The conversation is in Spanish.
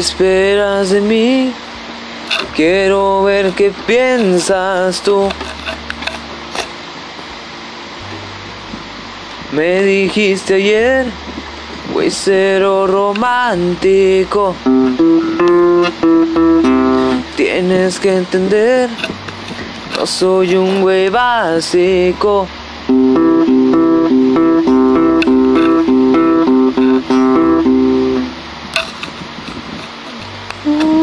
esperas de mí? Quiero ver qué piensas tú. Me dijiste ayer, güey, cero romántico. Tienes que entender, no soy un güey básico. Ooh.